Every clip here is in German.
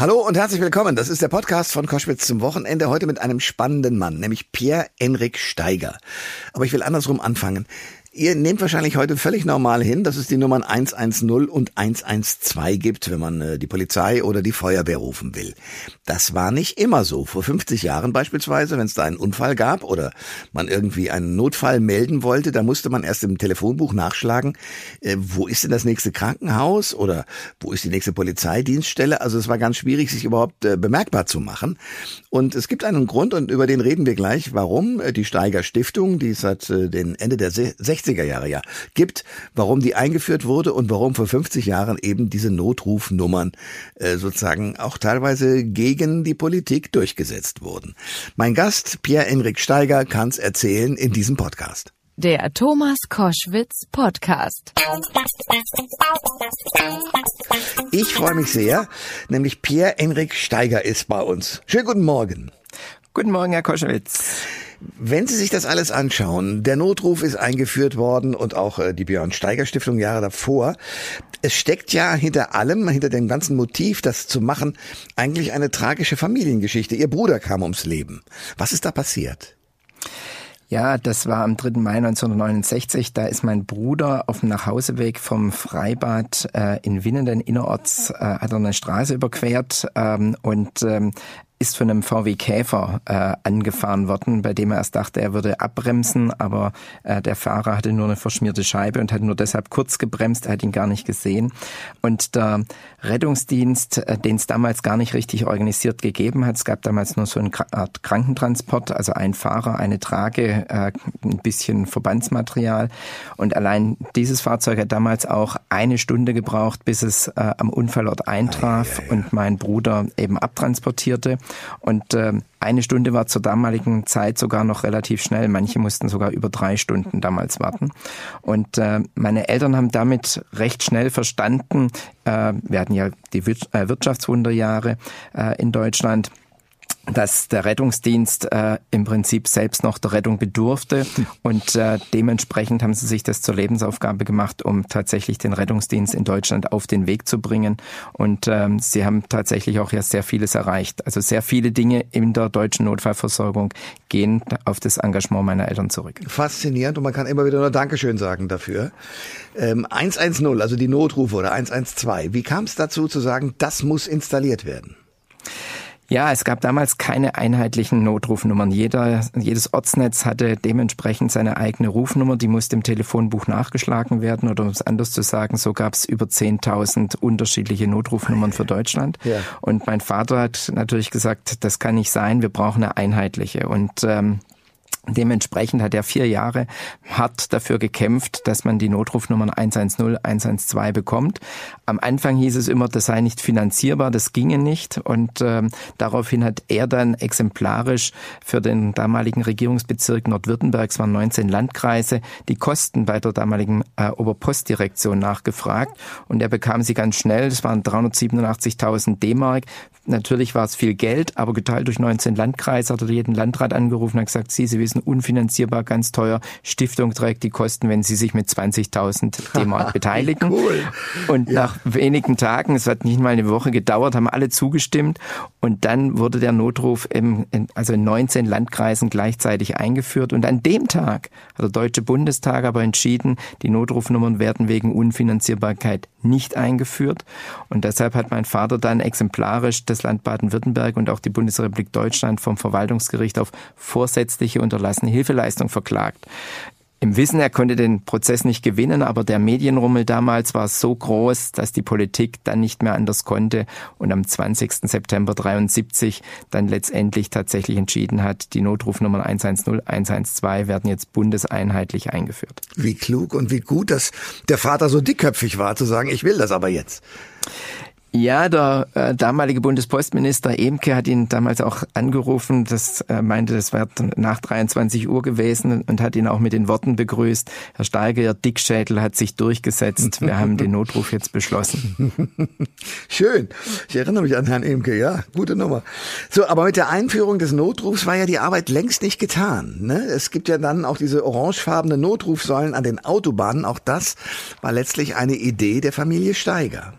Hallo und herzlich willkommen. Das ist der Podcast von Koschwitz zum Wochenende. Heute mit einem spannenden Mann, nämlich Pierre-Enrik Steiger. Aber ich will andersrum anfangen. Ihr nehmt wahrscheinlich heute völlig normal hin, dass es die Nummern 110 und 112 gibt, wenn man äh, die Polizei oder die Feuerwehr rufen will. Das war nicht immer so. Vor 50 Jahren beispielsweise, wenn es da einen Unfall gab oder man irgendwie einen Notfall melden wollte, da musste man erst im Telefonbuch nachschlagen, äh, wo ist denn das nächste Krankenhaus oder wo ist die nächste Polizeidienststelle. Also es war ganz schwierig, sich überhaupt äh, bemerkbar zu machen. Und es gibt einen Grund und über den reden wir gleich, warum die Steiger Stiftung, die seit den Ende der 60 60er Jahre ja gibt, warum die eingeführt wurde und warum vor 50 Jahren eben diese Notrufnummern äh, sozusagen auch teilweise gegen die Politik durchgesetzt wurden. Mein Gast Pierre-Enrik Steiger kann es erzählen in diesem Podcast. Der Thomas Koschwitz Podcast. Ich freue mich sehr, nämlich Pierre-Enrik Steiger ist bei uns. Schönen guten Morgen. Guten Morgen, Herr Koschwitz. Wenn Sie sich das alles anschauen, der Notruf ist eingeführt worden und auch äh, die Björn Steiger Stiftung Jahre davor. Es steckt ja hinter allem, hinter dem ganzen Motiv, das zu machen, eigentlich eine tragische Familiengeschichte. Ihr Bruder kam ums Leben. Was ist da passiert? Ja, das war am 3. Mai 1969. Da ist mein Bruder auf dem Nachhauseweg vom Freibad äh, in Winnenden innerorts, äh, hat er eine Straße überquert ähm, und ähm, ist von einem VW Käfer äh, angefahren worden, bei dem er erst dachte, er würde abbremsen, aber äh, der Fahrer hatte nur eine verschmierte Scheibe und hat nur deshalb kurz gebremst, er hat ihn gar nicht gesehen. Und der Rettungsdienst, äh, den es damals gar nicht richtig organisiert gegeben hat, es gab damals nur so eine Art Krankentransport, also ein Fahrer, eine Trage, äh, ein bisschen Verbandsmaterial. Und allein dieses Fahrzeug hat damals auch eine Stunde gebraucht, bis es äh, am Unfallort eintraf und mein Bruder eben abtransportierte. Und äh, eine Stunde war zur damaligen Zeit sogar noch relativ schnell. Manche mussten sogar über drei Stunden damals warten. Und äh, meine Eltern haben damit recht schnell verstanden, äh, wir hatten ja die äh, Wirtschaftswunderjahre äh, in Deutschland, dass der Rettungsdienst äh, im Prinzip selbst noch der Rettung bedurfte und äh, dementsprechend haben sie sich das zur Lebensaufgabe gemacht, um tatsächlich den Rettungsdienst in Deutschland auf den Weg zu bringen und ähm, sie haben tatsächlich auch ja sehr vieles erreicht. Also sehr viele Dinge in der deutschen Notfallversorgung gehen auf das Engagement meiner Eltern zurück. Faszinierend und man kann immer wieder nur Dankeschön sagen dafür. Ähm, 110, also die Notrufe oder 112, wie kam es dazu zu sagen, das muss installiert werden? Ja, es gab damals keine einheitlichen Notrufnummern. Jeder, jedes Ortsnetz hatte dementsprechend seine eigene Rufnummer, die musste im Telefonbuch nachgeschlagen werden oder um es anders zu sagen, so gab es über 10.000 unterschiedliche Notrufnummern für Deutschland. Ja. Und mein Vater hat natürlich gesagt, das kann nicht sein, wir brauchen eine einheitliche. Und ähm, Dementsprechend hat er vier Jahre hart dafür gekämpft, dass man die Notrufnummern 110, 112 bekommt. Am Anfang hieß es immer, das sei nicht finanzierbar, das ginge nicht. Und ähm, daraufhin hat er dann exemplarisch für den damaligen Regierungsbezirk Nordwürttemberg, es waren 19 Landkreise, die Kosten bei der damaligen äh, Oberpostdirektion nachgefragt. Und er bekam sie ganz schnell, das waren 387.000 D-Mark. Natürlich war es viel Geld, aber geteilt durch 19 Landkreise hat er jeden Landrat angerufen und gesagt, Sie, Sie wissen, Kosten unfinanzierbar, ganz teuer. Stiftung trägt die Kosten, wenn sie sich mit 20.000 D-Mark beteiligen. cool. Und ja. nach wenigen Tagen, es hat nicht mal eine Woche gedauert, haben alle zugestimmt. Und dann wurde der Notruf im, in, also in 19 Landkreisen gleichzeitig eingeführt. Und an dem Tag hat der Deutsche Bundestag aber entschieden, die Notrufnummern werden wegen Unfinanzierbarkeit nicht eingeführt. Und deshalb hat mein Vater dann exemplarisch das Land Baden-Württemberg und auch die Bundesrepublik Deutschland vom Verwaltungsgericht auf vorsätzliche unterlassene Hilfeleistung verklagt. Im Wissen, er konnte den Prozess nicht gewinnen, aber der Medienrummel damals war so groß, dass die Politik dann nicht mehr anders konnte und am 20. September 73 dann letztendlich tatsächlich entschieden hat, die Notrufnummern 110, 112 werden jetzt bundeseinheitlich eingeführt. Wie klug und wie gut, dass der Vater so dickköpfig war, zu sagen, ich will das aber jetzt. Ja, der äh, damalige Bundespostminister Emke hat ihn damals auch angerufen. Das äh, meinte, das wäre nach 23 Uhr gewesen und hat ihn auch mit den Worten begrüßt. Herr Steiger, Ihr Dickschädel hat sich durchgesetzt. Wir haben den Notruf jetzt beschlossen. Schön. Ich erinnere mich an Herrn Emke. Ja, gute Nummer. So, aber mit der Einführung des Notrufs war ja die Arbeit längst nicht getan. Ne? Es gibt ja dann auch diese orangefarbenen Notrufsäulen an den Autobahnen. Auch das war letztlich eine Idee der Familie Steiger.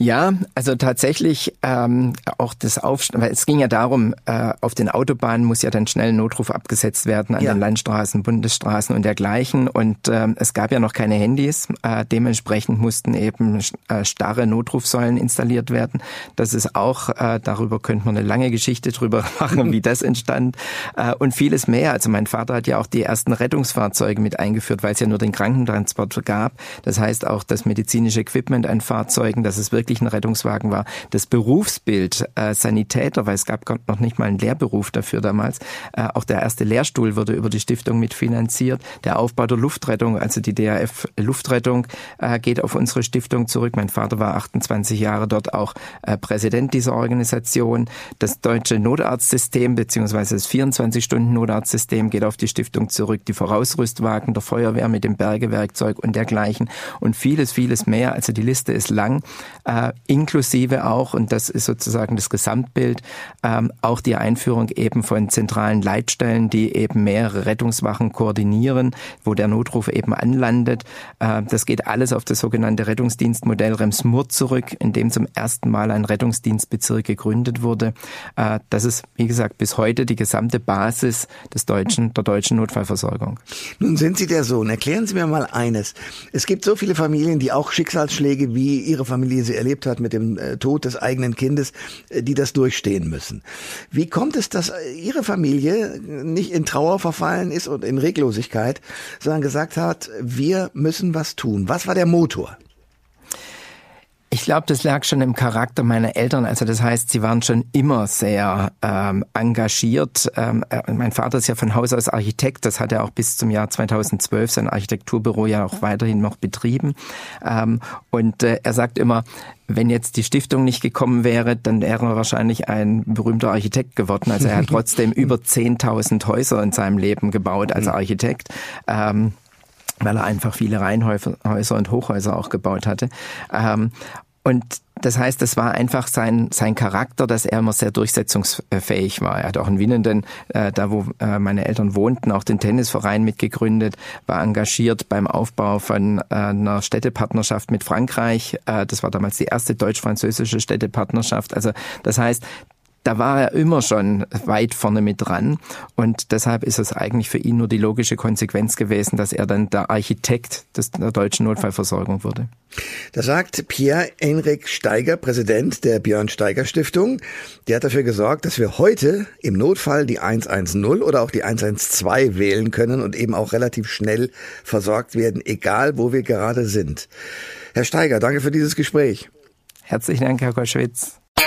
Ja, also tatsächlich ähm, auch das Aufstehen, weil es ging ja darum, äh, auf den Autobahnen muss ja dann schnell ein Notruf abgesetzt werden an ja. den Landstraßen, Bundesstraßen und dergleichen. Und äh, es gab ja noch keine Handys. Äh, dementsprechend mussten eben äh, starre Notrufsäulen installiert werden. Das ist auch, äh, darüber könnte man eine lange Geschichte drüber machen, wie das entstand. Äh, und vieles mehr. Also mein Vater hat ja auch die ersten Rettungsfahrzeuge mit eingeführt, weil es ja nur den Krankentransport gab. Das heißt auch das medizinische Equipment an Fahrzeugen, dass es wirklich wirklich ein Rettungswagen war. Das Berufsbild äh, Sanitäter, weil es gab noch nicht mal einen Lehrberuf dafür damals. Äh, auch der erste Lehrstuhl wurde über die Stiftung mitfinanziert. Der Aufbau der Luftrettung, also die DAF Luftrettung, äh, geht auf unsere Stiftung zurück. Mein Vater war 28 Jahre dort auch äh, Präsident dieser Organisation. Das deutsche Notarztsystem beziehungsweise das 24-Stunden-Notarztsystem geht auf die Stiftung zurück. Die Vorausrüstwagen der Feuerwehr mit dem Bergewerkzeug und dergleichen und vieles, vieles mehr. Also die Liste ist lang. Äh, äh, inklusive auch, und das ist sozusagen das Gesamtbild, ähm, auch die Einführung eben von zentralen Leitstellen, die eben mehrere Rettungswachen koordinieren, wo der Notruf eben anlandet. Äh, das geht alles auf das sogenannte Rettungsdienstmodell Rems-Murr zurück, in dem zum ersten Mal ein Rettungsdienstbezirk gegründet wurde. Äh, das ist, wie gesagt, bis heute die gesamte Basis des deutschen, der deutschen Notfallversorgung. Nun sind Sie der Sohn. Erklären Sie mir mal eines. Es gibt so viele Familien, die auch Schicksalsschläge wie Ihre Familie sie erlebt erlebt hat mit dem äh, Tod des eigenen Kindes, äh, die das durchstehen müssen. Wie kommt es, dass äh, Ihre Familie nicht in Trauer verfallen ist und in Reglosigkeit, sondern gesagt hat, wir müssen was tun? Was war der Motor? Ich glaube, das lag schon im Charakter meiner Eltern. Also das heißt, sie waren schon immer sehr ähm, engagiert. Ähm, äh, mein Vater ist ja von Haus aus Architekt. Das hat er auch bis zum Jahr 2012 sein Architekturbüro ja auch weiterhin noch betrieben. Ähm, und äh, er sagt immer, wenn jetzt die Stiftung nicht gekommen wäre, dann wäre er wahrscheinlich ein berühmter Architekt geworden. Also er hat trotzdem über 10.000 Häuser in seinem Leben gebaut als mhm. Architekt. Ähm, weil er einfach viele Reihenhäuser und Hochhäuser auch gebaut hatte. Ähm, und das heißt, das war einfach sein, sein Charakter, dass er immer sehr durchsetzungsfähig war. Er hat auch in Winnenden, äh, da wo äh, meine Eltern wohnten, auch den Tennisverein mitgegründet, war engagiert beim Aufbau von äh, einer Städtepartnerschaft mit Frankreich. Äh, das war damals die erste deutsch-französische Städtepartnerschaft. Also das heißt, da war er immer schon weit vorne mit dran. Und deshalb ist es eigentlich für ihn nur die logische Konsequenz gewesen, dass er dann der Architekt des, der deutschen Notfallversorgung wurde. Da sagt Pierre-Enrik Steiger, Präsident der Björn Steiger Stiftung, der hat dafür gesorgt, dass wir heute im Notfall die 110 oder auch die 112 wählen können und eben auch relativ schnell versorgt werden, egal wo wir gerade sind. Herr Steiger, danke für dieses Gespräch. Herzlichen Dank, Herr Koschwitz.